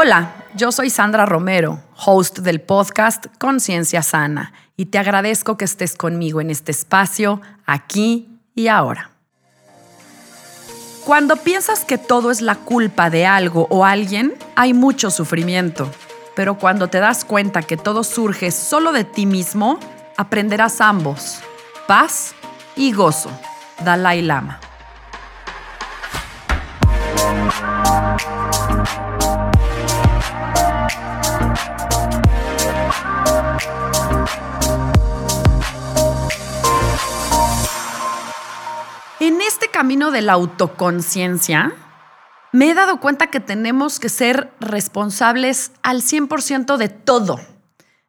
Hola, yo soy Sandra Romero, host del podcast Conciencia Sana, y te agradezco que estés conmigo en este espacio, aquí y ahora. Cuando piensas que todo es la culpa de algo o alguien, hay mucho sufrimiento. Pero cuando te das cuenta que todo surge solo de ti mismo, aprenderás ambos, paz y gozo. Dalai Lama. En este camino de la autoconciencia, me he dado cuenta que tenemos que ser responsables al 100% de todo,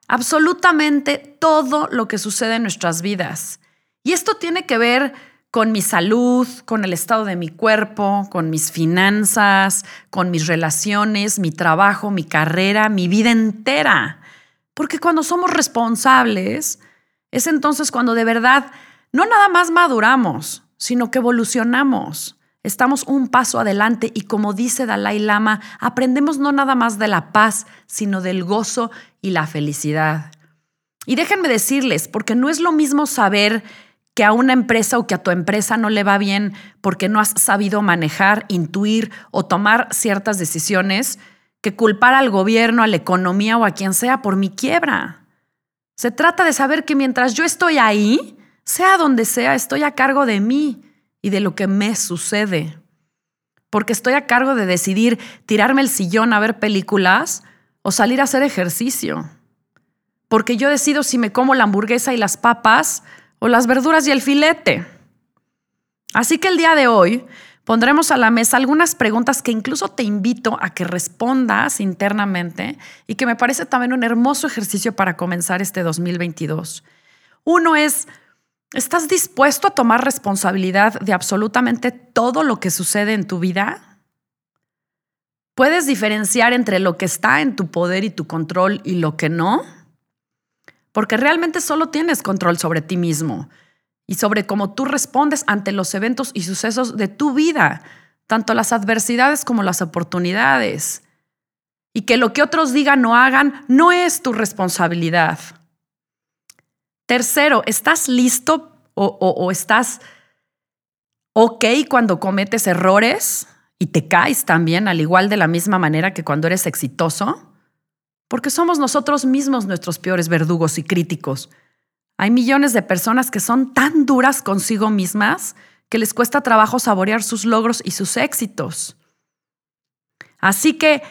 absolutamente todo lo que sucede en nuestras vidas. Y esto tiene que ver con mi salud, con el estado de mi cuerpo, con mis finanzas, con mis relaciones, mi trabajo, mi carrera, mi vida entera. Porque cuando somos responsables, es entonces cuando de verdad no nada más maduramos, sino que evolucionamos. Estamos un paso adelante y como dice Dalai Lama, aprendemos no nada más de la paz, sino del gozo y la felicidad. Y déjenme decirles, porque no es lo mismo saber que a una empresa o que a tu empresa no le va bien porque no has sabido manejar, intuir o tomar ciertas decisiones, que culpar al gobierno, a la economía o a quien sea por mi quiebra. Se trata de saber que mientras yo estoy ahí, sea donde sea, estoy a cargo de mí y de lo que me sucede. Porque estoy a cargo de decidir tirarme el sillón a ver películas o salir a hacer ejercicio. Porque yo decido si me como la hamburguesa y las papas o las verduras y el filete. Así que el día de hoy pondremos a la mesa algunas preguntas que incluso te invito a que respondas internamente y que me parece también un hermoso ejercicio para comenzar este 2022. Uno es, ¿Estás dispuesto a tomar responsabilidad de absolutamente todo lo que sucede en tu vida? ¿Puedes diferenciar entre lo que está en tu poder y tu control y lo que no? Porque realmente solo tienes control sobre ti mismo y sobre cómo tú respondes ante los eventos y sucesos de tu vida, tanto las adversidades como las oportunidades. Y que lo que otros digan o hagan no es tu responsabilidad. Tercero, ¿estás listo o, estás ok cuando cometes errores y te caes también, al igual de la misma manera que cuando eres exitoso? Porque somos nosotros mismos nuestros peores verdugos y críticos. Hay millones de personas que son tan duras consigo mismas que les cuesta trabajo saborear sus logros y sus éxitos. Así que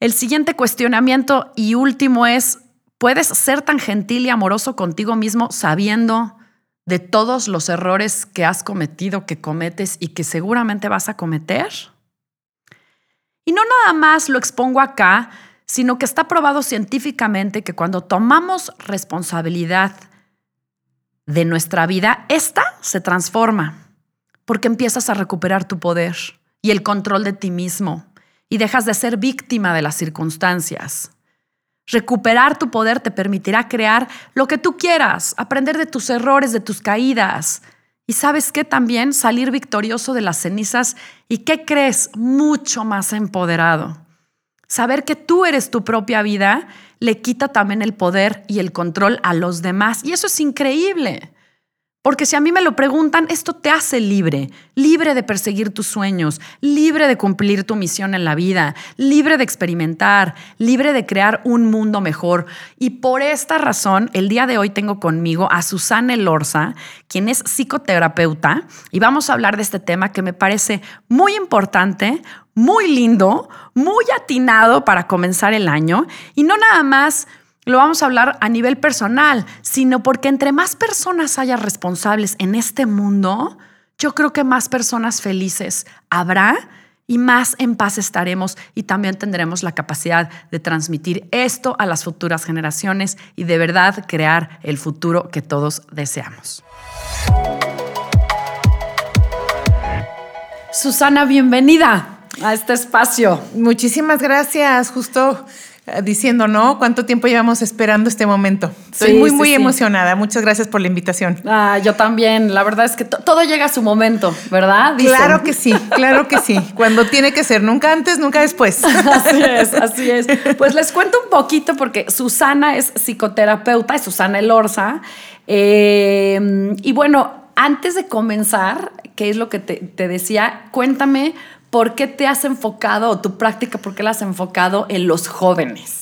el siguiente cuestionamiento y último es, ¿Puedes ser tan gentil y amoroso contigo mismo sabiendo de todos los errores que has cometido, que cometes y que seguramente vas a cometer? Y no nada más lo expongo acá, sino que está probado científicamente que cuando tomamos responsabilidad de nuestra vida, esta se transforma, porque empiezas a recuperar tu poder y el control de ti mismo y dejas de ser víctima de las circunstancias. Recuperar tu poder te permitirá crear lo que tú quieras, aprender de tus errores, de tus caídas. Y sabes qué también salir victorioso de las cenizas y qué crees mucho más empoderado. Saber que tú eres tu propia vida le quita también el poder y el control a los demás. Y eso es increíble. Porque si a mí me lo preguntan, esto te hace libre, libre de perseguir tus sueños, libre de cumplir tu misión en la vida, libre de experimentar, libre de crear un mundo mejor. Y por esta razón, el día de hoy tengo conmigo a Susana Elorza, quien es psicoterapeuta, y vamos a hablar de este tema que me parece muy importante, muy lindo, muy atinado para comenzar el año, y no nada más lo vamos a hablar a nivel personal, sino porque entre más personas haya responsables en este mundo, yo creo que más personas felices habrá y más en paz estaremos y también tendremos la capacidad de transmitir esto a las futuras generaciones y de verdad crear el futuro que todos deseamos. Susana, bienvenida a este espacio. Muchísimas gracias, justo diciendo, ¿no? ¿Cuánto tiempo llevamos esperando este momento? Estoy muy, muy emocionada. Muchas gracias por la invitación. Ah, yo también. La verdad es que todo llega a su momento, ¿verdad? Claro que sí, claro que sí. Cuando tiene que ser, nunca antes, nunca después. así es, así es. Pues les cuento un poquito porque Susana es psicoterapeuta, es Susana Elorza. Eh, y bueno, antes de comenzar, ¿qué es lo que te, te decía? Cuéntame ¿por qué te has enfocado, o tu práctica, por qué la has enfocado en los jóvenes?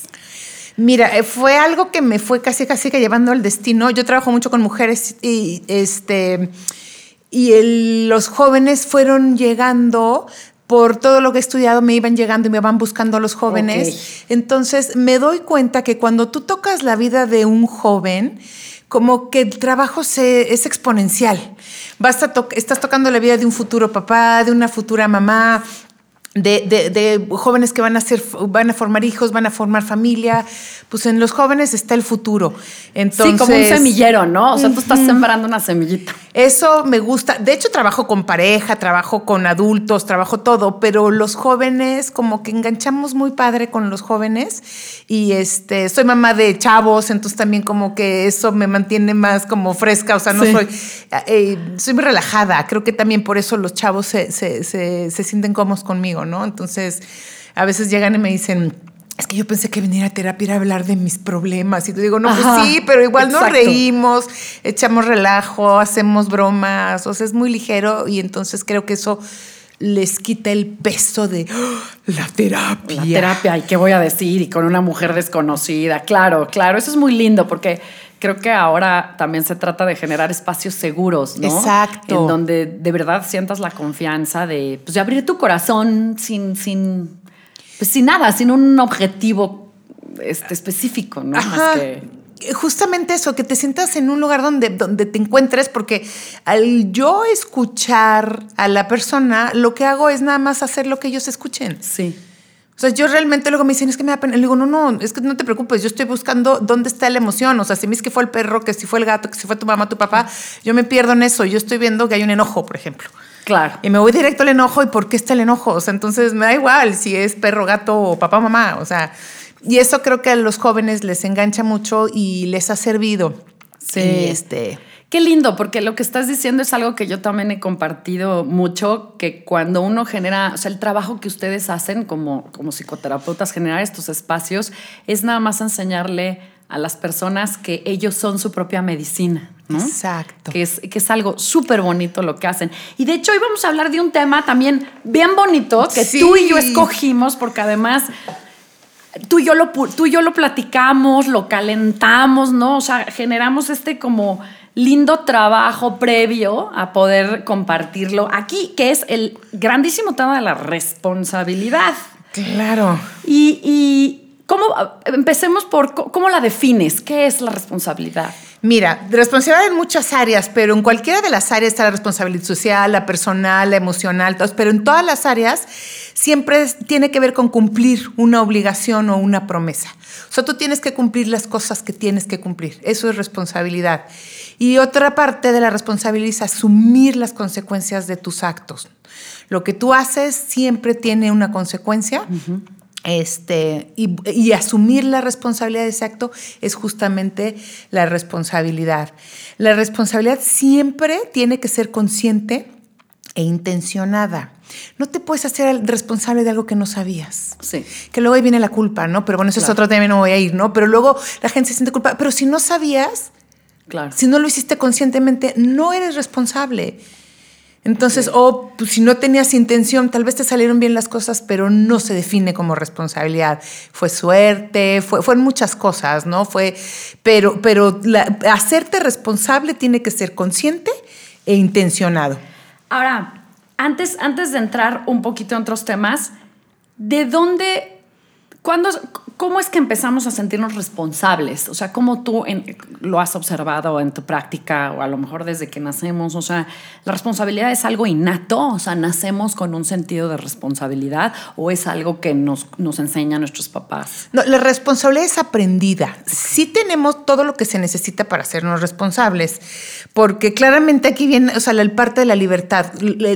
Mira, eh, fue algo que me fue casi casi que llevando al destino. Yo trabajo mucho con mujeres y este y los jóvenes fueron llegando por todo lo que he estudiado me iban llegando y me van buscando los jóvenes. Entonces me doy cuenta que cuando tú tocas la vida de un joven, como que el trabajo se, es exponencial. Basta estás tocando la vida de un futuro papá, de una futura mamá, de, jóvenes que van a, ser, van a formar hijos, van a formar familia. Pues en los jóvenes está el futuro. Entonces, sí, como un semillero, ¿no? O sea, tú estás sembrando una semillita. Eso me gusta. De hecho, trabajo con pareja, trabajo con adultos, trabajo todo, pero los jóvenes, como que enganchamos muy padre con los jóvenes. Y este, soy mamá de chavos, entonces también como que eso me mantiene más como fresca. O sea, no soy. Eh, soy muy relajada. Creo que también por eso los chavos se, se, se, se sienten cómodos conmigo. ¿No? Entonces, a veces llegan y me dicen, es que yo pensé que venir a terapia era hablar de mis problemas. Y te digo, no, pues sí, pero igual nos reímos, echamos relajo, hacemos bromas, o sea, es muy ligero y entonces creo que eso les quita el peso de ¡oh! la terapia. La terapia, ¿y qué voy a decir? Y con una mujer desconocida. Claro, claro, eso es muy lindo porque creo que ahora también se trata de generar espacios seguros, ¿no? Exacto. En donde de verdad sientas la confianza de, pues, de abrir tu corazón sin, sin, pues, sin nada, sin un objetivo este, específico, ¿no? Más que justamente eso, que te sientas en un lugar donde, donde te encuentres, porque al yo escuchar a la persona, lo que hago es nada más hacer lo que ellos escuchen. Sí. O sea, yo realmente luego me dicen, es que me da pena. Le digo, no, no, es que no te preocupes, yo estoy buscando dónde está la emoción. O sea, si me es que fue el perro, que si fue el gato, que si fue tu mamá, tu papá, yo me pierdo en eso. Yo estoy viendo que hay un enojo, por ejemplo. Claro. Y me voy directo al enojo. ¿Y por qué está el enojo? O sea, entonces me da igual si es perro, gato o papá, mamá. O sea, y eso creo que a los jóvenes les engancha mucho y les ha servido. Sí. este, Qué lindo, porque lo que estás diciendo es algo que yo también he compartido mucho, que cuando uno genera, o sea, el trabajo que ustedes hacen como, como psicoterapeutas, generar estos espacios, es nada más enseñarle a las personas que ellos son su propia medicina. ¿no? Exacto. Que es, que es algo súper bonito lo que hacen. Y de hecho hoy vamos a hablar de un tema también bien bonito que tú y yo escogimos porque además tú y, yo lo, tú y yo lo platicamos, lo calentamos, ¿no? O sea, generamos este como lindo trabajo previo a poder compartirlo aquí, que es el grandísimo tema de la responsabilidad. Claro. Y, cómo, empecemos por cómo la defines, ¿qué es la responsabilidad? Mira, responsabilidad en muchas áreas, pero en cualquiera de las áreas está la responsabilidad social, la personal, la emocional, pero en todas las áreas siempre tiene que ver con cumplir una obligación o una promesa. O sea, tú tienes que cumplir las cosas que tienes que cumplir. Eso es responsabilidad. Y otra parte de la responsabilidad es asumir las consecuencias de tus actos. Lo que tú haces siempre tiene una consecuencia. Este, y, asumir la responsabilidad de ese acto es justamente la responsabilidad. La responsabilidad siempre tiene que ser consciente e intencionada. No te puedes hacer responsable de algo que no sabías. Sí. Que luego ahí viene la culpa, ¿no? Pero bueno, eso es otro tema, no voy a ir, ¿no? Pero luego la gente se siente culpable. Pero si no sabías, claro. si no lo hiciste conscientemente, no eres responsable. Entonces, o pues, si no tenías intención, tal vez te salieron bien las cosas, pero no se define como responsabilidad. Fue suerte, fue, fueron muchas cosas, ¿no? Fue, pero, pero hacerte responsable tiene que ser consciente e intencionado. Ahora, antes, antes de entrar un poquito en otros temas, ¿de dónde ¿Cuándo, ¿Cómo es que empezamos a sentirnos responsables? O sea, ¿cómo tú lo has observado en tu práctica o a lo mejor desde que nacemos? O sea, ¿la responsabilidad es algo innato? O sea, ¿nacemos con un sentido de responsabilidad o es algo que nos, nos enseñan nuestros papás? No, la responsabilidad es aprendida. Sí tenemos todo lo que se necesita para hacernos responsables, porque claramente aquí viene, o sea, la parte de la libertad.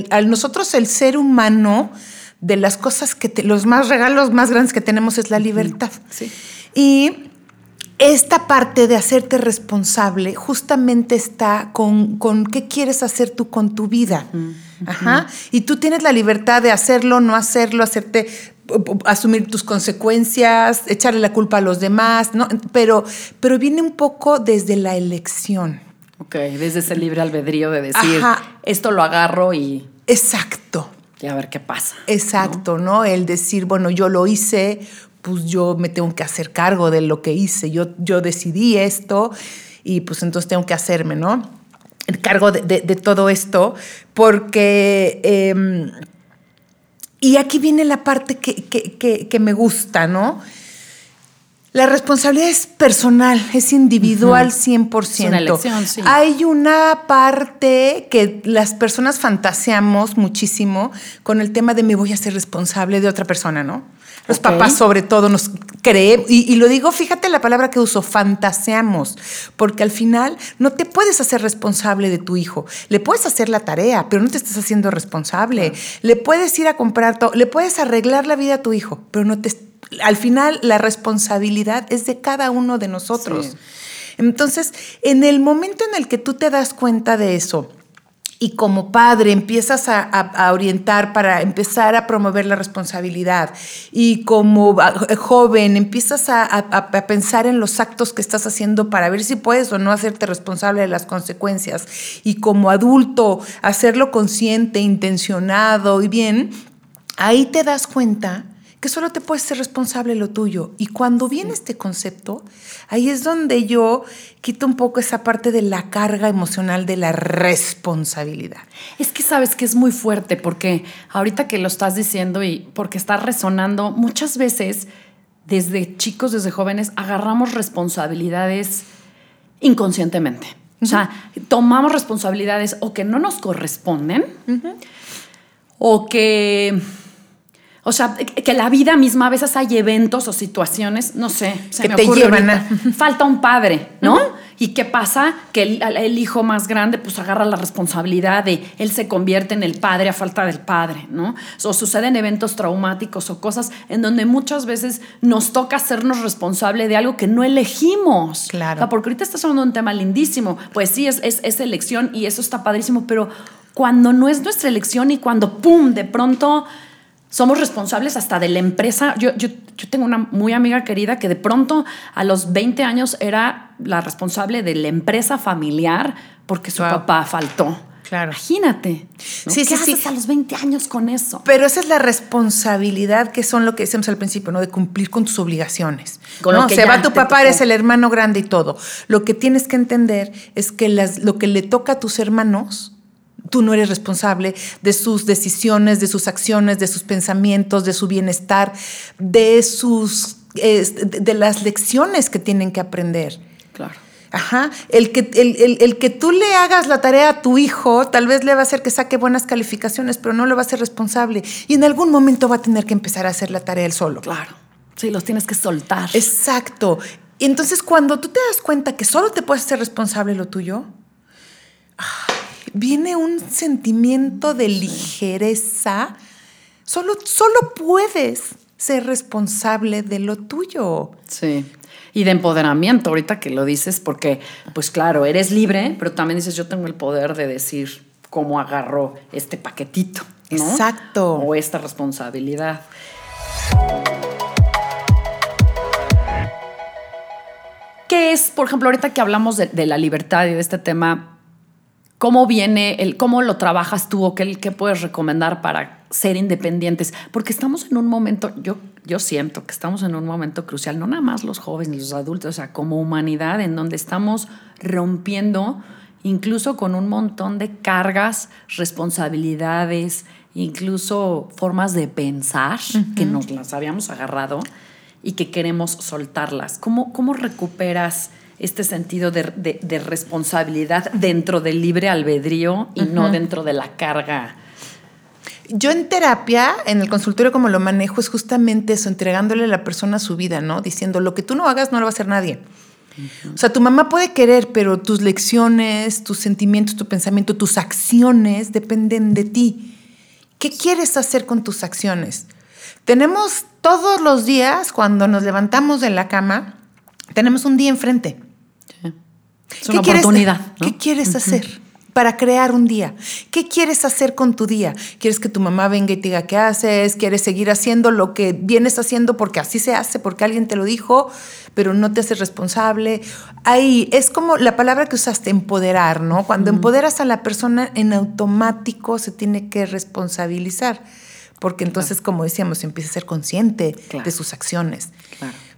A nosotros el ser humano de las cosas que los más regalos más grandes que tenemos es la libertad. Y esta parte de hacerte responsable justamente está con, con qué quieres hacer tú con tu vida. Ajá. Y tú tienes la libertad de hacerlo, no hacerlo, hacerte asumir tus consecuencias, echarle la culpa a los demás, ¿no? Pero, pero viene un poco desde la elección. Ok, desde ese libre albedrío de decir, esto lo agarro y... Exacto y a ver qué pasa. Exacto, ¿no? El decir, bueno, yo lo hice, pues yo me tengo que hacer cargo de lo que hice, yo, yo decidí esto y pues entonces tengo que hacerme, ¿no? El cargo de, todo esto, porque... Em, y aquí viene la parte que, que, que me gusta, ¿no? La responsabilidad es personal, es individual 100%. Es una elección, sí. Hay una parte que las personas fantaseamos muchísimo con el tema de me voy a ser responsable de otra persona, ¿no? Los papás sobre todo nos creen, y, y, lo digo, fíjate la palabra que uso, fantaseamos, porque al final no te puedes hacer responsable de tu hijo. Le puedes hacer la tarea, pero no te estás haciendo responsable. Le puedes ir a comprar todo, le puedes arreglar la vida a tu hijo, pero no te al final la responsabilidad es de cada uno de nosotros. Entonces, en el momento en el que tú te das cuenta de eso, y como padre empiezas a, orientar para empezar a promover la responsabilidad y como joven empiezas a, a, pensar en los actos que estás haciendo para ver si puedes o no hacerte responsable de las consecuencias y como adulto hacerlo consciente, intencionado y bien, ahí te das cuenta que solo te puedes ser responsable lo tuyo. Y cuando viene este concepto, ahí es donde yo quito un poco esa parte de la carga emocional de la responsabilidad. Es que sabes que es muy fuerte porque ahorita que lo estás diciendo y porque está resonando, muchas veces desde chicos, desde jóvenes, agarramos responsabilidades inconscientemente. O sea, tomamos responsabilidades o que no nos corresponden o que o sea, que la vida misma, a veces hay eventos o situaciones, no sé, se que me te llevan a... Falta un padre, ¿no? ¿Y qué pasa? Que el, hijo más grande pues agarra la responsabilidad de él se convierte en el padre a falta del padre, ¿no? O suceden eventos traumáticos o cosas en donde muchas veces nos toca hacernos responsable de algo que no elegimos. Claro. porque ahorita estás hablando de un tema lindísimo. Pues sí, es, es, es elección y eso está padrísimo, pero cuando no es nuestra elección y cuando, ¡pum!, de pronto somos responsables hasta de la empresa. Yo, yo, yo, tengo una muy amiga querida que de pronto a los 20 años era la responsable de la empresa familiar porque su papá faltó. Claro. Imagínate. Sí, ¿Qué sí, haces a los 20 años con eso? Pero esa es la responsabilidad que son lo que decíamos al principio, ¿no? De cumplir con tus obligaciones. Con ¿no? Se va tu papá, eres el hermano grande y todo. Lo que tienes que entender es que las, lo que le toca a tus hermanos Tú no eres responsable de sus decisiones, de sus acciones, de sus pensamientos, de su bienestar, de sus de las lecciones que tienen que aprender. Claro. Ajá. El que, el, que tú le hagas la tarea a tu hijo, tal vez le va a hacer que saque buenas calificaciones, pero no le va a ser responsable. Y en algún momento va a tener que empezar a hacer la tarea él solo. Claro. Sí, los tienes que soltar. Exacto. Entonces cuando tú te das cuenta que solo te puedes ser responsable lo tuyo, viene un sentimiento de ligereza. Solo, solo puedes ser responsable de lo tuyo. Sí. Y de empoderamiento, ahorita que lo dices, porque, pues claro, eres libre, pero también dices, yo tengo el poder de decir cómo agarro este paquetito. Exacto. O esta responsabilidad. ¿Qué es, por ejemplo, ahorita que hablamos de, de la libertad y de este tema, cómo viene, el, cómo lo trabajas tú o qué, qué puedes recomendar para ser independientes, porque estamos en un momento, yo, yo siento que estamos en un momento crucial, no nada más los jóvenes, los adultos, o sea, como humanidad, en donde estamos rompiendo incluso con un montón de cargas, responsabilidades, incluso formas de pensar que nos las habíamos agarrado y que queremos soltarlas. ¿Cómo, cómo recuperas este sentido de, responsabilidad dentro del libre albedrío y no dentro de la carga? Yo en terapia, en el consultorio como lo manejo, es justamente eso, entregándole a la persona su vida, ¿no? Diciendo, lo que tú no hagas no lo va a hacer nadie. O sea, tu mamá puede querer, pero tus lecciones, tus sentimientos, tu pensamiento, tus acciones dependen de ti. ¿Qué quieres hacer con tus acciones? Tenemos todos los días, cuando nos levantamos de la cama, tenemos un día enfrente. Es una oportunidad. ¿Qué quieres hacer? para crear un día. ¿Qué quieres hacer con tu día? ¿Quieres que tu mamá venga y te diga qué haces? ¿Quieres seguir haciendo lo que vienes haciendo porque así se hace, porque alguien te lo dijo, pero no te haces responsable? Ahí es como la palabra que usaste, empoderar, ¿no? Cuando empoderas a la persona, en automático se tiene que responsabilizar, porque entonces, como decíamos, empieza a ser consciente de sus acciones.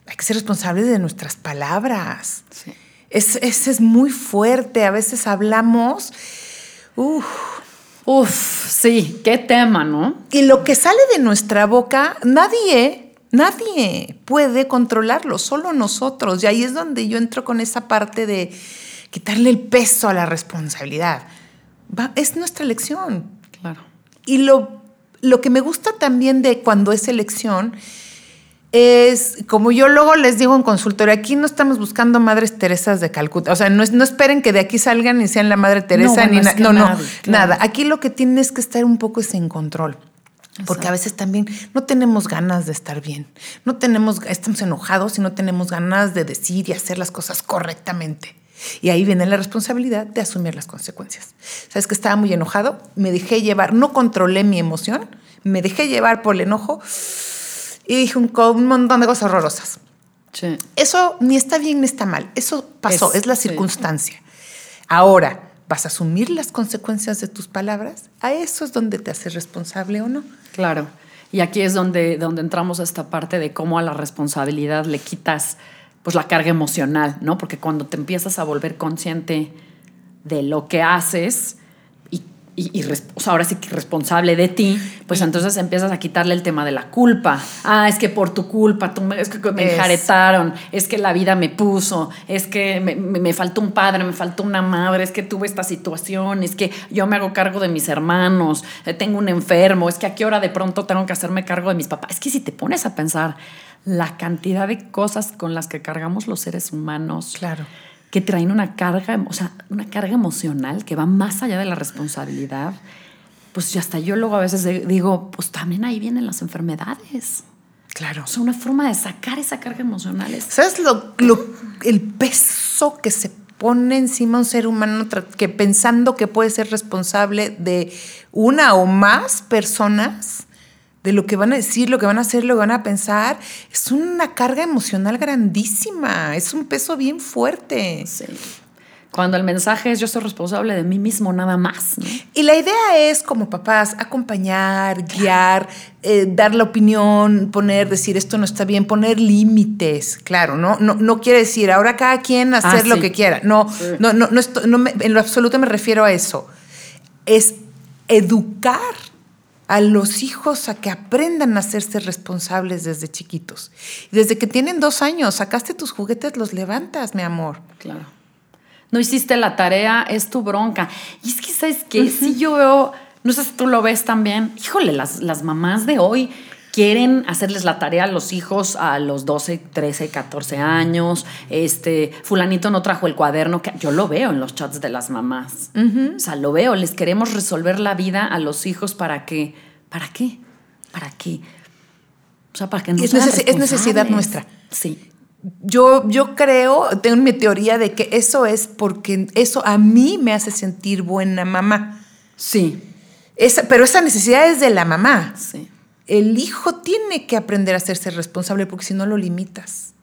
Hay que ser responsable de nuestras palabras. Sí. Es, es, muy fuerte. A veces hablamos. Uf. Uf, sí, qué tema, ¿no? Y lo que sale de nuestra boca, nadie, nadie puede controlarlo, solo nosotros. Y ahí es donde yo entro con esa parte de quitarle el peso a la responsabilidad. es nuestra elección. Claro. Y lo, lo que me gusta también de cuando es elección es, como yo luego les digo en consultorio, aquí no estamos buscando madres Teresas de Calcuta. O sea, no, no esperen que de aquí salgan y sean la madre Teresa ni nada. No, no, nada. Aquí lo que tienes que estar un poco es en control. Porque a veces también no tenemos ganas de estar bien. No tenemos, estamos enojados y no tenemos ganas de decir y hacer las cosas correctamente. Y ahí viene la responsabilidad de asumir las consecuencias. Sabes que estaba muy enojado, me dejé llevar, no controlé mi emoción, me dejé llevar por el enojo y dije un, montón de cosas horrorosas. Eso ni está bien ni está mal. Eso pasó, es, la circunstancia. Ahora, ¿vas a asumir las consecuencias de tus palabras? A eso es donde te haces responsable o no. Claro. Y aquí es donde, donde entramos a esta parte de cómo a la responsabilidad le quitas pues la carga emocional, ¿no? Porque cuando te empiezas a volver consciente de lo que haces, y, ahora sí que responsable de ti, pues entonces empiezas a quitarle el tema de la culpa. Ah, es que por tu culpa, tú me, es que me enjaretaron, es que la vida me puso, es que me, faltó un padre, me faltó una madre, es que tuve esta situación, es que yo me hago cargo de mis hermanos, eh, tengo un enfermo, es que a qué hora de pronto tengo que hacerme cargo de mis papás. Es que si te pones a pensar la cantidad de cosas con las que cargamos los seres humanos. Claro que traen una carga, o sea, una carga emocional que va más allá de la responsabilidad, pues ya hasta yo luego a veces digo, pues también ahí vienen las enfermedades. Claro. O sea, una forma de sacar esa carga emocional. ¿Sabes lo, el peso que se pone encima un ser humano que pensando que puede ser responsable de una o más personas? De lo que van a decir, lo que van a hacer, lo que van a pensar, es una carga emocional grandísima, es un peso bien fuerte. Sí. Cuando el mensaje es yo soy responsable de mí mismo nada más. Y la idea es como papás acompañar, guiar, eh, dar la opinión, poner, decir esto no está bien, poner límites, claro, ¿no? No, no quiere decir ahora cada quien hacer ah, lo que quiera. No, no, no, no, en lo absoluto me refiero a eso. Es educar a los hijos a que aprendan a hacerse responsables desde chiquitos. Desde que tienen dos años, sacaste tus juguetes, los levantas, mi amor. Claro. No hiciste la tarea, es tu bronca. Y es que, ¿sabes qué? Si yo veo, no sé si tú lo ves también, híjole, las, las mamás de hoy quieren hacerles la tarea a los hijos a los 12, 13, 14 años. Este, fulanito no trajo el cuaderno, que yo lo veo en los chats de las mamás. O sea, lo veo, les queremos resolver la vida a los hijos para que, ¿para qué? ¿Para qué? O sea, para que no es, es necesidad nuestra. Sí. Yo, yo creo, tengo mi teoría de que eso es porque eso a mí me hace sentir buena mamá. Sí. Esa, pero esa necesidad es de la mamá. Sí el hijo tiene que aprender a hacerse responsable porque si no lo limitas.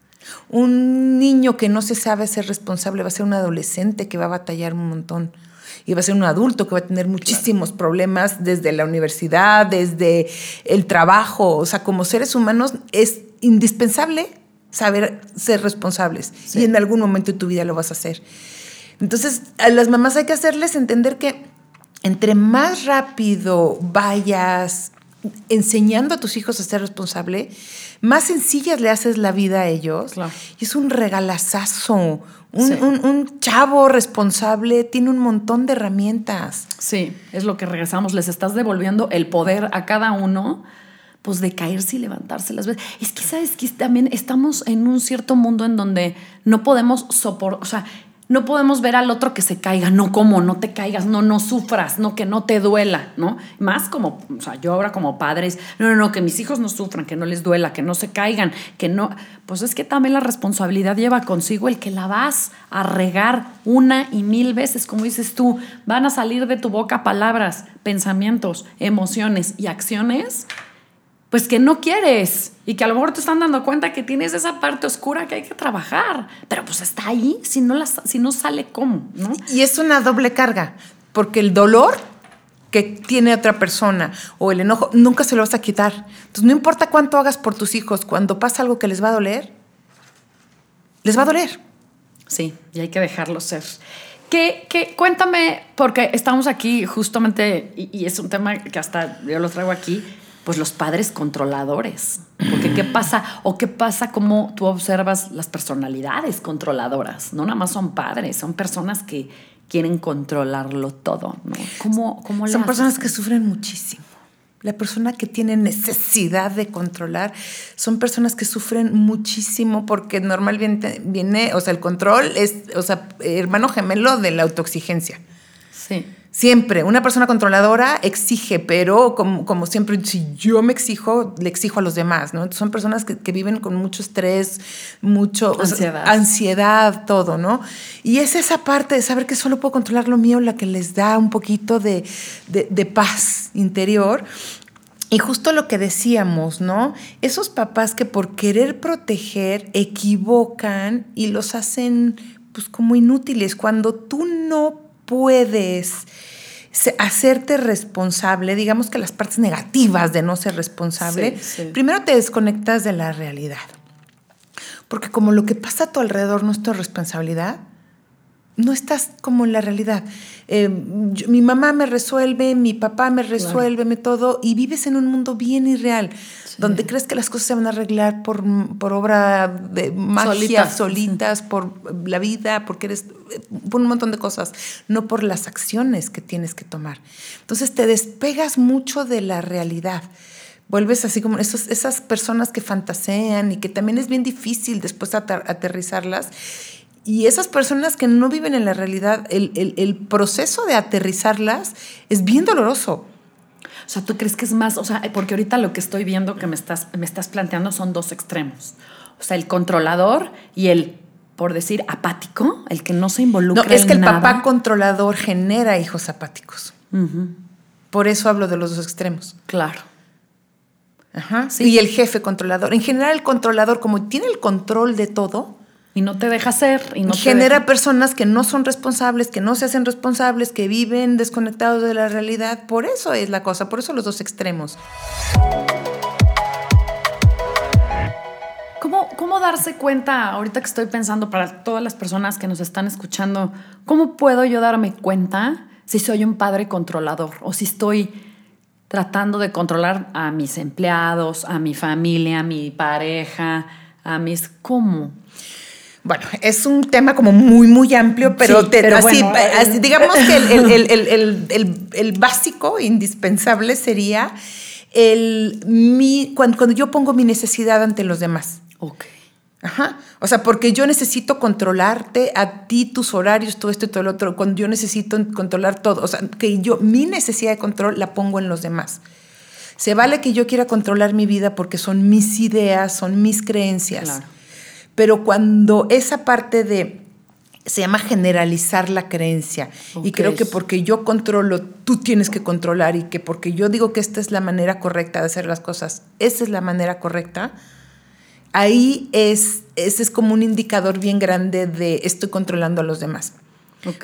Un niño que no se sabe ser responsable va a ser un adolescente que va a batallar un montón. Y va a ser un adulto que va a tener muchísimos problemas desde la universidad, desde el trabajo. O sea, como seres humanos es indispensable saber ser responsables. Y en algún momento de tu vida lo vas a hacer. Entonces, a las mamás hay que hacerles entender que entre más rápido vayas enseñando a tus hijos a ser responsable, más sencillas le haces la vida a ellos. Y es un regalazazo. Un, chavo responsable tiene un montón de herramientas. Sí, es lo que regresamos. Les estás devolviendo el poder a cada uno pues de caerse y levantarse las veces. Es que, ¿sabes que También estamos en un cierto mundo en donde no podemos soportar, o sea, no podemos ver al otro que se caiga, no como, no te caigas, no, no sufras, no que no te duela, ¿no? Más como, o sea, yo ahora como padres, no, no, no, que mis hijos no sufran, que no les duela, que no se caigan, que no, pues es que también la responsabilidad lleva consigo el que la vas a regar una y mil veces, como dices tú, van a salir de tu boca palabras, pensamientos, emociones y acciones pues que no quieres y que a lo mejor te están dando cuenta que tienes esa parte oscura que hay que trabajar, pero pues está ahí, si no, si no sale cómo, ¿no? Y es una doble carga, porque el dolor que tiene otra persona o el enojo nunca se lo vas a quitar. Entonces no importa cuánto hagas por tus hijos, cuando pasa algo que les va a doler, les va a doler. Sí, y hay que dejarlo ser. ¿Qué, qué, cuéntame, porque estamos aquí justamente, y, y, es un tema que hasta yo lo traigo aquí, pues los padres controladores. Porque qué pasa, o qué pasa como tú observas las personalidades controladoras. No nada más son padres, son personas que quieren controlarlo todo. ¿no? ¿Cómo, cómo son personas que sufren muchísimo. La persona que tiene necesidad de controlar son personas que sufren muchísimo porque normalmente viene, o sea, el control es, o sea, hermano gemelo de la autoexigencia. Sí. Siempre, una persona controladora exige, pero como, siempre, si yo me exijo, le exijo a los demás, ¿no? son personas que, viven con mucho estrés, mucho ansiedad. ansiedad, todo, ¿no? Y es esa parte de saber que solo puedo controlar lo mío la que les da un poquito de, de paz interior. Y justo lo que decíamos, ¿no? Esos papás que por querer proteger equivocan y los hacen pues como inútiles cuando tú no puedes hacerte responsable, digamos que las partes negativas de no ser responsable, primero te desconectas de la realidad. Porque como lo que pasa a tu alrededor no es tu responsabilidad, no estás como en la realidad. Eh, mi mamá me resuelve, mi papá me resuelve, me todo, y vives en un mundo bien irreal, donde crees que las cosas se van a arreglar por, por obra de magia, solitas, por la vida, porque eres, por un montón de cosas, no por las acciones que tienes que tomar. Entonces te despegas mucho de la realidad vuelves así como esos, esas personas que fantasean y que también es bien difícil después aterrizarlas y esas personas que no viven en la realidad, el, proceso de aterrizarlas es bien doloroso. O sea, ¿tú crees que es más? O sea, porque ahorita lo que estoy viendo que me estás, me estás planteando son dos extremos. O sea, el controlador y el, por decir, apático, el que no se involucra. No, es que el papá controlador genera hijos apáticos. Por eso hablo de los dos extremos. Claro. Ajá. Sí. Y el jefe controlador. En general, el controlador, como tiene el control de todo, y no te deja ser. Y no genera personas que no son responsables, que no se hacen responsables, que viven desconectados de la realidad. Por eso es la cosa, por eso los dos extremos. ¿Cómo, ¿Cómo darse cuenta, ahorita que estoy pensando para todas las personas que nos están escuchando, cómo puedo yo darme cuenta si soy un padre controlador o si estoy tratando de controlar a mis empleados, a mi familia, a mi pareja, a mis... ¿Cómo? Bueno, es un tema como muy, muy amplio, pero, así, digamos que el, básico, indispensable sería el mi, cuando, yo pongo mi necesidad ante los demás. Ok. Ajá. O sea, porque yo necesito controlarte a ti, tus horarios, todo esto y todo lo otro. Cuando yo necesito controlar todo. O sea, que yo, mi necesidad de control la pongo en los demás. Se vale que yo quiera controlar mi vida porque son mis ideas, son mis creencias. Claro. Pero cuando esa parte de se llama generalizar la creencia. Y creo que porque yo controlo, tú tienes que controlar y que porque yo digo que esta es la manera correcta de hacer las cosas, esa es la manera correcta, ahí es, ese es como un indicador bien grande de estoy controlando a los demás.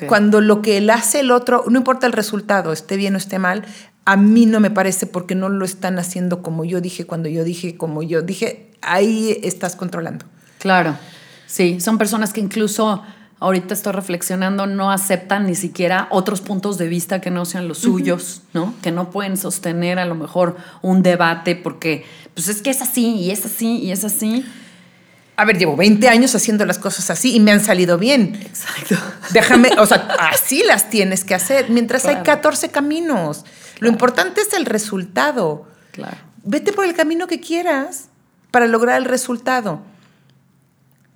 Cuando lo que él hace el otro, no importa el resultado, esté bien o esté mal, a mí no me parece porque no lo están haciendo como yo dije, cuando yo dije, como yo dije, ahí estás controlando. Claro, sí, son personas que incluso ahorita estoy reflexionando, no aceptan ni siquiera otros puntos de vista que no sean los suyos, ¿no? Que no pueden sostener a lo mejor un debate porque, pues es que es así y es así y es así. A ver, llevo 20 años haciendo las cosas así y me han salido bien. Exacto. Déjame, o sea, así las tienes que hacer, mientras hay 14 caminos. Lo importante es el resultado. Claro. Vete por el camino que quieras para lograr el resultado.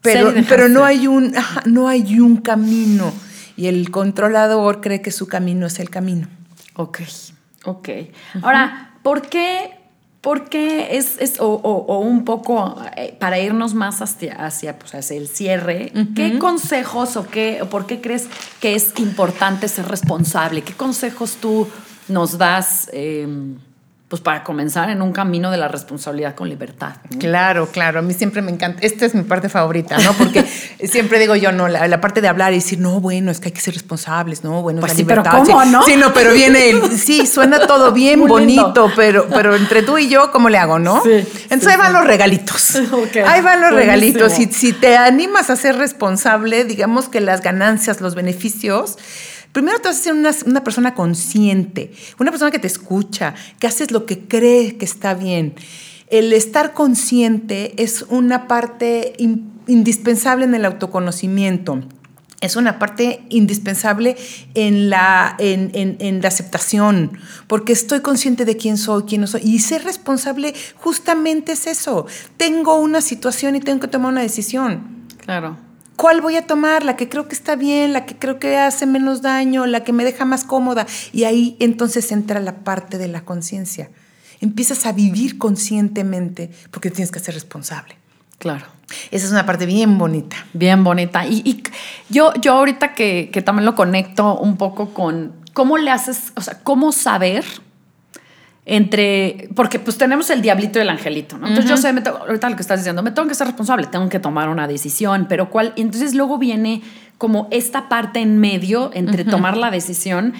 Pero, pero no, hay un, no hay un camino. Y el controlador cree que su camino es el camino. Ok, ok. Ahora, ¿por qué, por qué es, es o, un poco eh, para irnos más hacia, hacia, pues, hacia el cierre, qué consejos o qué, o por qué crees que es importante ser responsable? ¿Qué consejos tú nos das? Eh, pues para comenzar en un camino de la responsabilidad con libertad. Claro, claro, a mí siempre me encanta, esta es mi parte favorita, ¿no? Porque siempre digo yo, no, la, parte de hablar y decir, no, bueno, es que hay que ser responsables, no, bueno, pues la sí, libertad. Pero ¿cómo, no? Sí, no, pero viene el, sí, suena todo bien bonito, pero, pero entre tú y yo, ¿cómo le hago, no? Sí, Entonces ahí van los regalitos. ahí van los regalitos. Y si te animas a ser responsable, digamos que las ganancias, los beneficios, Primero te vas a ser una, persona consciente, una persona que te escucha, que haces lo que cree que está bien. El estar consciente es una parte indispensable en el autoconocimiento. Es una parte indispensable en la, en, la aceptación, porque estoy consciente de quién soy, quién no soy. Y ser responsable justamente es eso. Tengo una situación y tengo que tomar una decisión. Claro. ¿Cuál voy a tomar? La que creo que está bien, la que creo que hace menos daño, la que me deja más cómoda. Y ahí entonces entra la parte de la conciencia. Empiezas a vivir conscientemente porque tienes que ser responsable. Claro. Esa es una parte bien bonita. Bien bonita. Y, yo, yo ahorita que, que también lo conecto un poco con cómo le haces, o sea, cómo saber entre, porque pues tenemos el diablito y el angelito, ¿no? Entonces yo sé, ahorita lo que estás diciendo, me tengo que ser responsable, tengo que tomar una decisión, pero cuál, y entonces luego viene como esta parte en medio entre tomar la decisión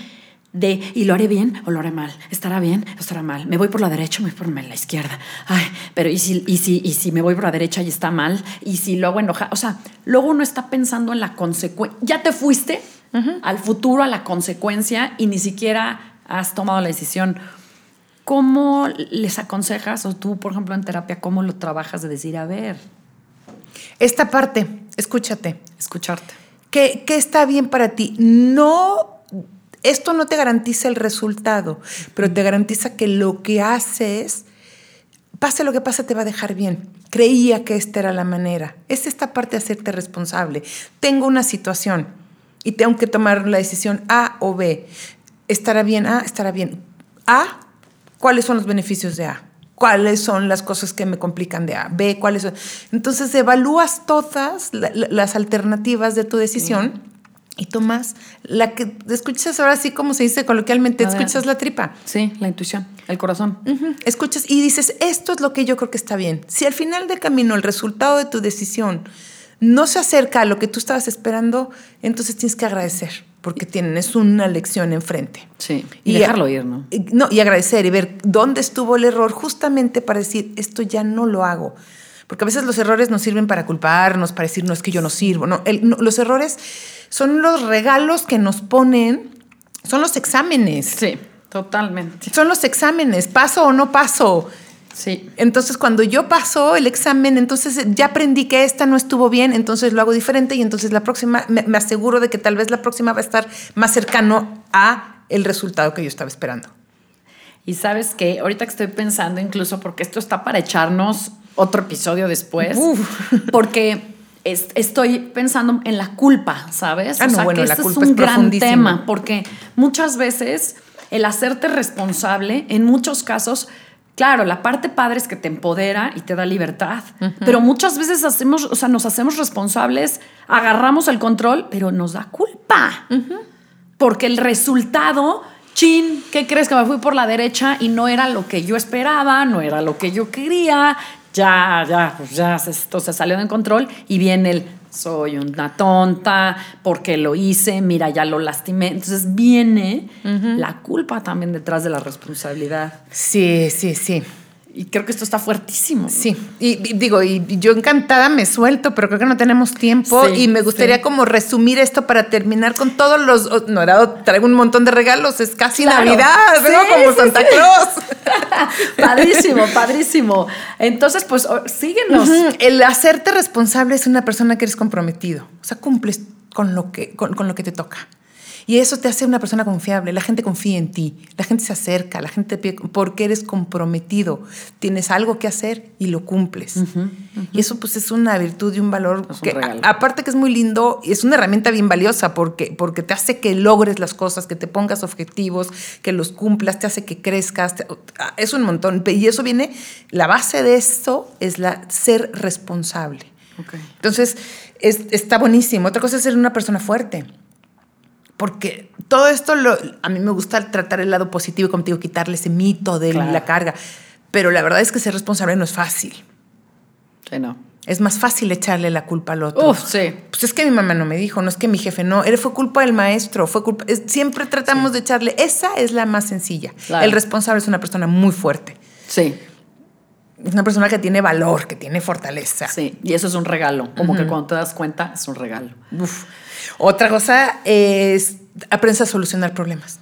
de, ¿y lo haré bien o lo haré mal? ¿Estará bien o estará mal? ¿Me voy por la derecha o me voy por la izquierda? Ay, pero ¿y si, y si, y si me voy por la derecha y está mal? ¿Y si lo hago enojar? O sea, luego uno está pensando en la consecuencia. Ya te fuiste al futuro, a la consecuencia y ni siquiera has tomado la decisión ¿Cómo les aconsejas, o tú, por ejemplo, en terapia, cómo lo trabajas de decir, a ver? Esta parte, escúchate. Escucharte. ¿Qué, está bien para ti? No, esto no te garantiza el resultado, pero te garantiza que lo que haces, pase lo que pase, te va a dejar bien. Creía que esta era la manera. Es esta parte de hacerte responsable. Tengo una situación y tengo que tomar la decisión A o B. ¿Estará bien A? ¿Estará bien? A cuáles son los beneficios de A, cuáles son las cosas que me complican de A, B, cuáles son. Entonces evalúas todas las alternativas de tu decisión. Y tomas la que escuchas ahora sí como se dice coloquialmente, escuchas la tripa. Sí, la intuición, el corazón. Escuchas y dices, esto es lo que yo creo que está bien. Si al final del camino el resultado de tu decisión no se acerca a lo que tú estabas esperando, entonces tienes que agradecer porque tienen, es una lección enfrente. Sí, y, dejarlo ir, ¿no? Y, no, y agradecer y ver dónde estuvo el error justamente para decir, esto ya no lo hago. Porque a veces los errores nos sirven para culparnos, para decir, no es que yo no sirvo. No, los errores son los regalos que nos ponen, son los exámenes. Sí, totalmente. Son los exámenes, paso o no paso. Sí. Entonces, cuando yo paso el examen, entonces ya aprendí que esta no estuvo bien, entonces lo hago diferente y entonces la próxima, me, aseguro de que tal vez la próxima va a estar más cercano a el resultado que yo estaba esperando. Y sabes que ahorita que estoy pensando, incluso porque esto está para echarnos otro episodio después, porque estoy pensando en la culpa, ¿sabes? Ah, no, bueno, la culpa es un gran tema, porque muchas veces el hacerte responsable, en muchos casos, Claro, la parte padre es que te empodera y te da libertad, pero muchas veces hacemos, o sea, nos hacemos responsables, agarramos el control, pero nos da culpa. Porque el resultado, chin, ¿qué crees que me fui por la derecha y no era lo que yo esperaba, no era lo que yo quería? Ya, ya, pues ya esto se salió de control y viene el soy una tonta, porque lo hice, mira, ya lo lastimé. Entonces viene la culpa también detrás de la responsabilidad. Sí, sí, sí. Y creo que esto está fuertísimo. Sí, y, digo, y, yo encantada me suelto, pero creo que no tenemos tiempo y me gustaría como resumir esto para terminar con todos los... No, traigo un montón de regalos, es casi Navidad, ¿no? como Santa Claus. padrísimo, padrísimo. Entonces, pues síguenos. El hacerte responsable es una persona que eres comprometido, o sea, cumples con lo que, con lo que te toca. Y eso te hace una persona confiable. La gente confía en ti, la gente se acerca, la gente te porque eres comprometido. Tienes algo que hacer y lo cumples. Y eso pues es una virtud y un valor que aparte que es muy lindo, es una herramienta bien valiosa porque, porque te hace que logres las cosas, que te pongas objetivos, que los cumplas, te hace que crezcas. Ah, es un montón. Y eso viene, la base de esto es la ser responsable. Entonces, está buenísimo. Otra cosa es ser una persona fuerte porque todo esto lo, a mí me gusta tratar el lado positivo, como te digo, quitarle ese mito de la carga. Pero la verdad es que ser responsable no es fácil. Sí, no. Es más fácil echarle la culpa al otro. Uf, sí. Pues es que mi mamá no me dijo, no es que mi jefe no, fue culpa del maestro, fue culpa. siempre tratamos de echarle. Esa es la más sencilla. El responsable es una persona muy fuerte. Sí. Es una persona que tiene valor, que tiene fortaleza. Sí, y eso es un regalo. Como que cuando te das cuenta, es un regalo. Uf. Otra cosa es aprendes a solucionar problemas.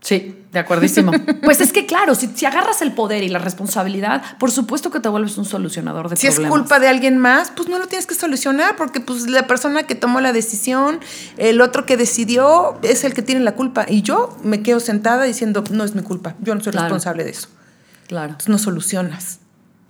Sí, de acuerdísimo. pues es que claro, si, si, agarras el poder y la responsabilidad, por supuesto que te vuelves un solucionador de problemas. Si es culpa de alguien más, pues no lo tienes que solucionar porque pues la persona que tomó la decisión, el otro que decidió es el que tiene la culpa y yo me quedo sentada diciendo, no es mi culpa, yo no soy responsable de eso. Claro. Entonces no solucionas.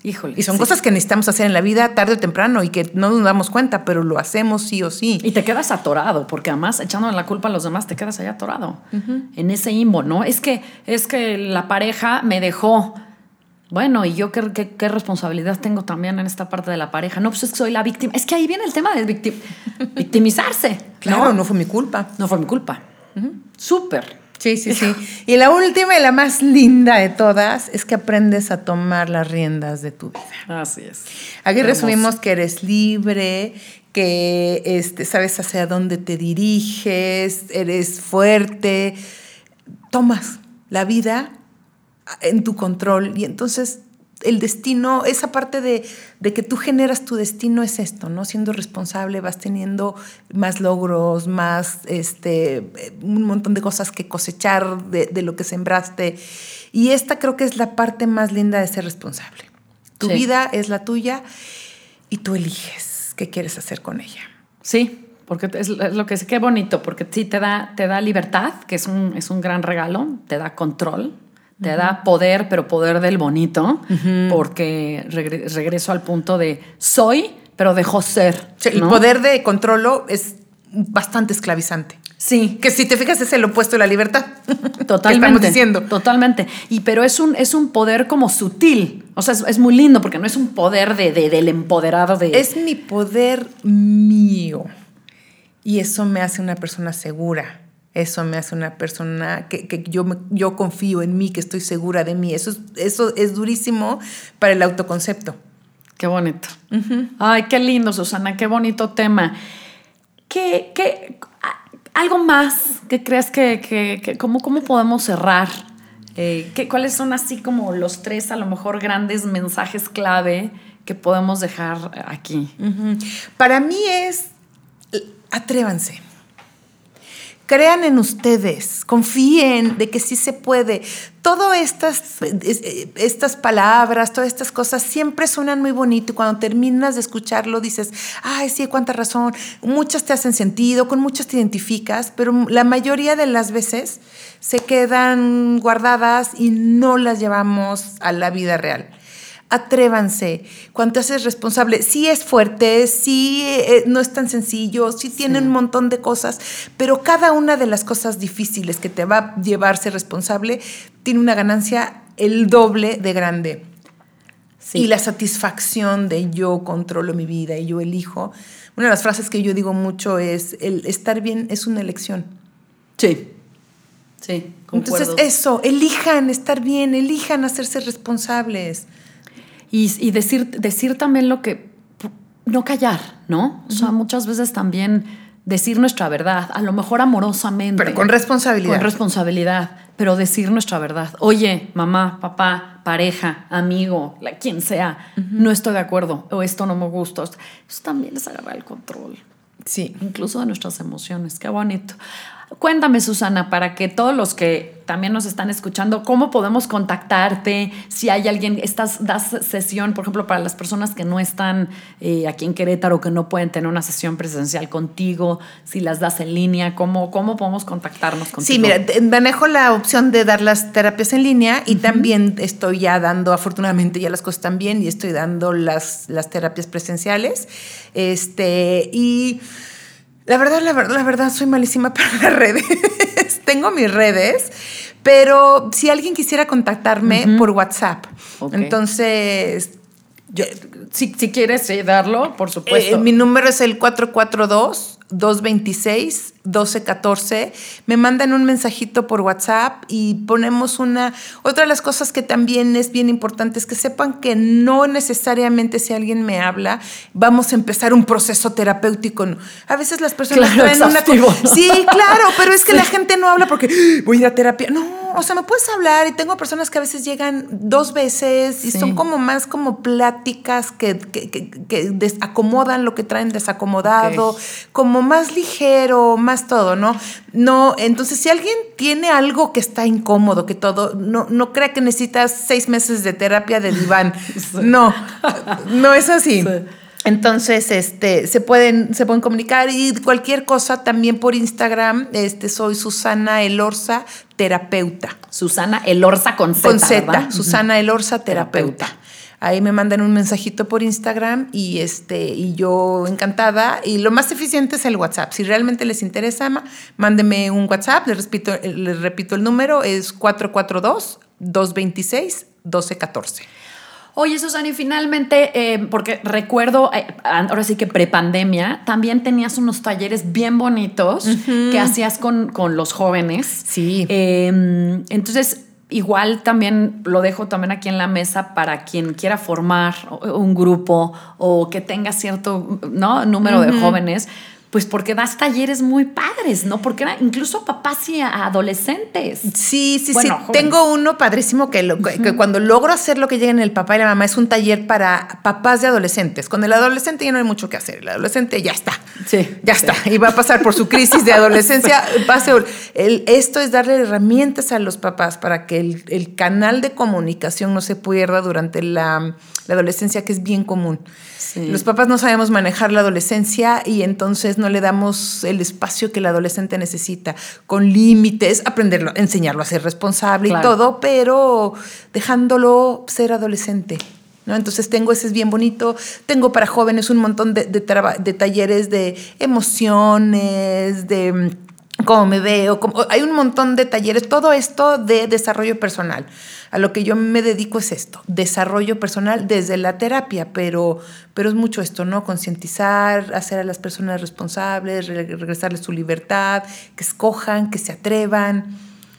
Híjole. Y son cosas que necesitamos hacer en la vida tarde o temprano y que no nos damos cuenta, pero lo hacemos sí o sí. Y te quedas atorado, porque además echando la culpa a los demás te quedas ahí atorado. En ese imbo, ¿no? Es que, es que la pareja me dejó. Bueno, ¿y yo qué, qué, responsabilidad tengo también en esta parte de la pareja? No, pues es que soy la víctima. Es que ahí viene el tema de victimizarse. Claro, ¿no? fue mi culpa. No fue mi culpa. Súper. Sí, sí, sí. Y la última y la más linda de todas es que aprendes a tomar las riendas de tu vida. Así es. Aquí resumimos que eres libre, que este, sabes hacia dónde te diriges, eres fuerte, tomas la vida en tu control y entonces el destino, esa parte de, que tú generas tu destino es esto, ¿no? Siendo responsable vas teniendo más logros, más, este, un montón de cosas que cosechar de, lo que sembraste. Y esta creo que es la parte más linda de ser responsable. Tu vida es la tuya y tú eliges qué quieres hacer con ella. Sí, porque es, lo que es, qué bonito, porque sí te da, te da libertad, que es un, es un gran regalo, te da control, te da poder, pero poder del bonito, porque regreso al punto de soy, pero dejo ser. el poder de controlo es bastante esclavizante. Sí. Que si te fijas es el opuesto de la libertad. Totalmente. estamos diciendo. Totalmente. Y pero es un, es un poder como sutil. O sea, es, muy lindo porque no es un poder de, del empoderado de. Es mi poder mío. Y eso me hace una persona segura eso me hace una persona que, yo, yo confío en mí, que estoy segura de mí. Eso es, eso es durísimo para el autoconcepto. Qué bonito. Ay, qué lindo, Susana, qué bonito tema. ¿Qué, qué, algo más que creas que, que, cómo, cómo podemos cerrar? Eh, ¿qué, ¿Cuáles son así como los tres, a lo mejor, grandes mensajes clave que podemos dejar aquí? Para mí es, atrévanse Crean en ustedes, confíen de que sí se puede. Todas estas, estas palabras, todas estas cosas siempre suenan muy bonito y cuando terminas de escucharlo dices, ay, sí, cuánta razón. Muchas te hacen sentido, con muchas te identificas, pero la mayoría de las veces se quedan guardadas y no las llevamos a la vida real atrévanse. Cuando te haces responsable, sí es fuerte, sí eh, no es tan sencillo, sí tiene un montón de cosas, pero cada una de las cosas difíciles que te va a llevarse responsable tiene una ganancia el doble de grande. Y la satisfacción de yo controlo mi vida y yo elijo. Una de las frases que yo digo mucho es, el estar bien es una elección. Sí. Sí, Entonces eso, elijan estar bien, elijan hacerse responsables. Y, decir, decir también lo que, no callar, ¿no? O sea, muchas veces también decir nuestra verdad, a lo mejor amorosamente. Pero con responsabilidad. Con responsabilidad, pero decir nuestra verdad. Oye, mamá, papá, pareja, amigo, la, quien sea, no estoy de acuerdo o esto no me gusta. Eso también es agarrar el control. Sí. Incluso de nuestras emociones. Qué bonito. Cuéntame, Susana, para que todos los que también nos están escuchando, ¿cómo podemos contactarte? Si hay alguien, estás, das sesión, por ejemplo, para las personas que no están eh, aquí en Querétaro, que no pueden tener una sesión presencial contigo, si las das en línea, ¿cómo, cómo podemos contactarnos contigo? Sí, mira, manejo la opción de dar las terapias en línea y también estoy ya dando, afortunadamente ya las cosas están bien y estoy dando las, las terapias presenciales. Este, y la verdad, la verdad, la verdad, soy malísima para las redes. Tengo mis redes, pero si alguien quisiera contactarme por WhatsApp, entonces... Yo, si, si, quieres darlo, por supuesto. Eh, mi número es el 442 226 1214. Me mandan un mensajito por WhatsApp y ponemos una... Otra de las cosas que también es bien importante es que sepan que no necesariamente si alguien me habla, vamos a empezar un proceso terapéutico. A veces las personas traen una... Sí, claro, pero es que la gente no habla porque voy a ir a terapia. No, o sea, me puedes hablar y tengo personas que a veces llegan dos veces y son como más como pláticas que, que, que, desacomodan lo que traen desacomodado, como más ligero, más todo, ¿no? No, entonces si alguien tiene algo que está incómodo, que todo, no, no crea que necesitas seis meses de terapia de diván. No, no es así. Entonces, este, se pueden, se pueden comunicar y cualquier cosa también por Instagram. Este, soy Susana Elorza, terapeuta. Susana Elorza con Z. Con Z, Susana Elorza, terapeuta. Ahí me mandan un mensajito por Instagram y, este, y yo encantada. Y lo más eficiente es el WhatsApp. Si realmente les interesa, mándenme un WhatsApp. Les repito, les repito el número, es 442-226-1214. Oye, Susana, y finalmente, eh, porque recuerdo, eh, ahora sí que prepandemia, también tenías unos talleres bien bonitos que hacías con, con, los jóvenes. Sí. Em, entonces, igual también lo dejo también aquí en la mesa para quien quiera formar un grupo o que tenga cierto ¿no? número de jóvenes pues porque das talleres muy padres, ¿no? Porque era incluso papás y adolescentes. Sí, sí, sí. Tengo uno padrísimo que, cuando logro hacer lo que llega en el papá y la mamá es un taller para papás de adolescentes. Con el adolescente ya no hay mucho que hacer. El adolescente ya está. Sí. Ya está. Y va a pasar por su crisis de adolescencia. el, esto es darle herramientas a los papás para que el, canal de comunicación no se pierda durante la, la adolescencia, que es bien común. Los papás no sabemos manejar la adolescencia y entonces no le damos el espacio que el adolescente necesita, con límites, aprenderlo, enseñarlo a ser responsable y todo, pero dejándolo ser adolescente. ¿No? Entonces tengo ese es bien bonito. Tengo para jóvenes un montón de, de talleres de emociones, de mm, cómo me veo. hay un montón de talleres. Todo esto de desarrollo personal. A lo que yo me dedico es esto, desarrollo personal desde la terapia, pero, pero es mucho esto, ¿no? Concientizar, hacer a las personas responsables, regresarles su libertad, que escojan, que se atrevan.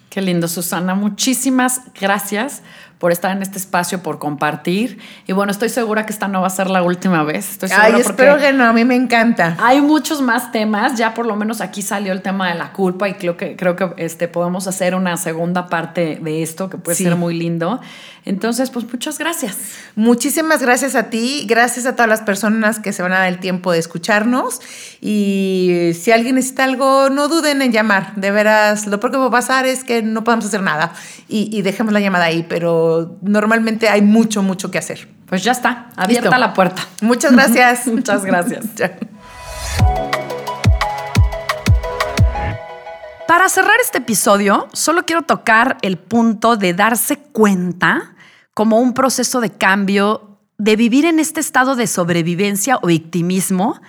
Qué lindo, Susana. Muchísimas gracias por estar en este espacio, por compartir. Y bueno, estoy segura que esta no va a ser la última vez. Estoy segura Ay, espero que no, a mí me encanta. Hay muchos más temas, ya por lo menos aquí salió el tema de la culpa y creo que, creo que este, podemos hacer una segunda parte de esto que puede ser muy lindo. Entonces, pues muchas gracias. Muchísimas gracias a ti, gracias a todas las personas que se van a dar el tiempo de escucharnos. Y si alguien necesita algo, no duden en llamar. De veras, lo peor que va a pasar es que no podemos hacer nada y, y dejemos la llamada ahí, pero normalmente hay mucho, mucho que hacer. Pues ya está, abierta la puerta. Muchas gracias. Muchas gracias. Para cerrar este episodio, solo quiero tocar el punto de darse cuenta como un proceso de cambio, de vivir en este estado de sobrevivencia o victimismo,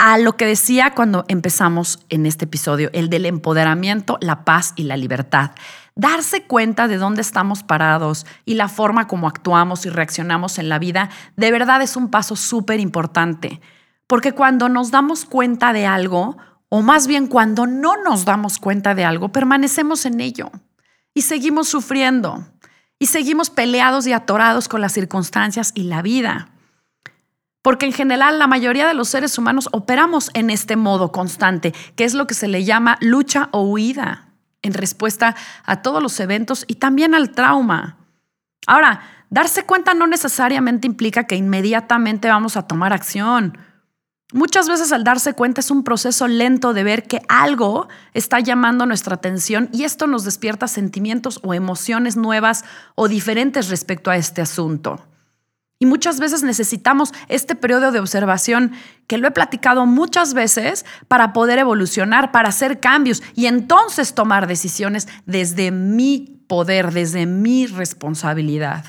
a lo que decía cuando empezamos en este episodio, el del empoderamiento, la paz y la libertad. Darse cuenta de dónde estamos parados y la forma como actuamos y reaccionamos en la vida, de verdad es un paso súper importante. Porque cuando nos damos cuenta de algo, o más bien cuando no nos damos cuenta de algo, permanecemos en ello y seguimos sufriendo y seguimos peleados y atorados con las circunstancias y la vida. Porque en general la mayoría de los seres humanos operamos en este modo constante, que es lo que se le llama lucha o huida, en respuesta a todos los eventos y también al trauma. Ahora, darse cuenta no necesariamente implica que inmediatamente vamos a tomar acción. Muchas veces al darse cuenta es un proceso lento de ver que algo está llamando nuestra atención y esto nos despierta sentimientos o emociones nuevas o diferentes respecto a este asunto. Y muchas veces necesitamos este periodo de observación que lo he platicado muchas veces para poder evolucionar, para hacer cambios y entonces tomar decisiones desde mi poder, desde mi responsabilidad.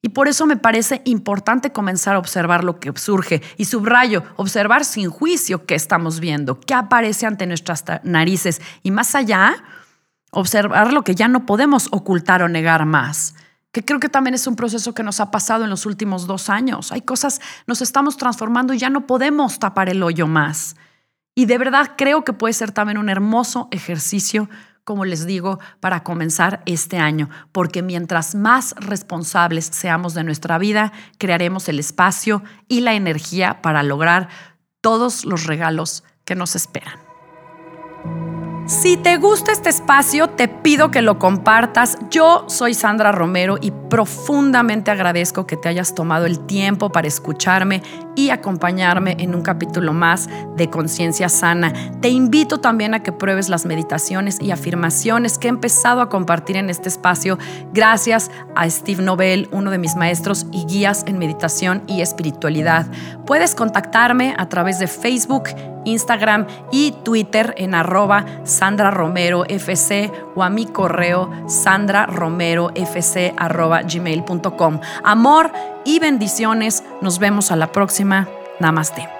Y por eso me parece importante comenzar a observar lo que surge. Y subrayo, observar sin juicio qué estamos viendo, qué aparece ante nuestras narices. Y más allá, observar lo que ya no podemos ocultar o negar más. Que creo que también es un proceso que nos ha pasado en los últimos dos años. Hay cosas, nos estamos transformando y ya no podemos tapar el hoyo más. Y de verdad creo que puede ser también un hermoso ejercicio como les digo, para comenzar este año, porque mientras más responsables seamos de nuestra vida, crearemos el espacio y la energía para lograr todos los regalos que nos esperan. Si te gusta este espacio, te pido que lo compartas. Yo soy Sandra Romero y profundamente agradezco que te hayas tomado el tiempo para escucharme y acompañarme en un capítulo más de Conciencia Sana. Te invito también a que pruebes las meditaciones y afirmaciones que he empezado a compartir en este espacio gracias a Steve Nobel, uno de mis maestros y guías en meditación y espiritualidad. Puedes contactarme a través de Facebook, Instagram y Twitter en arroba Sandra Romero FC o a mi correo sandraromerofc arroba gmail.com. Amor y bendiciones. Nos vemos a la próxima. Namaste.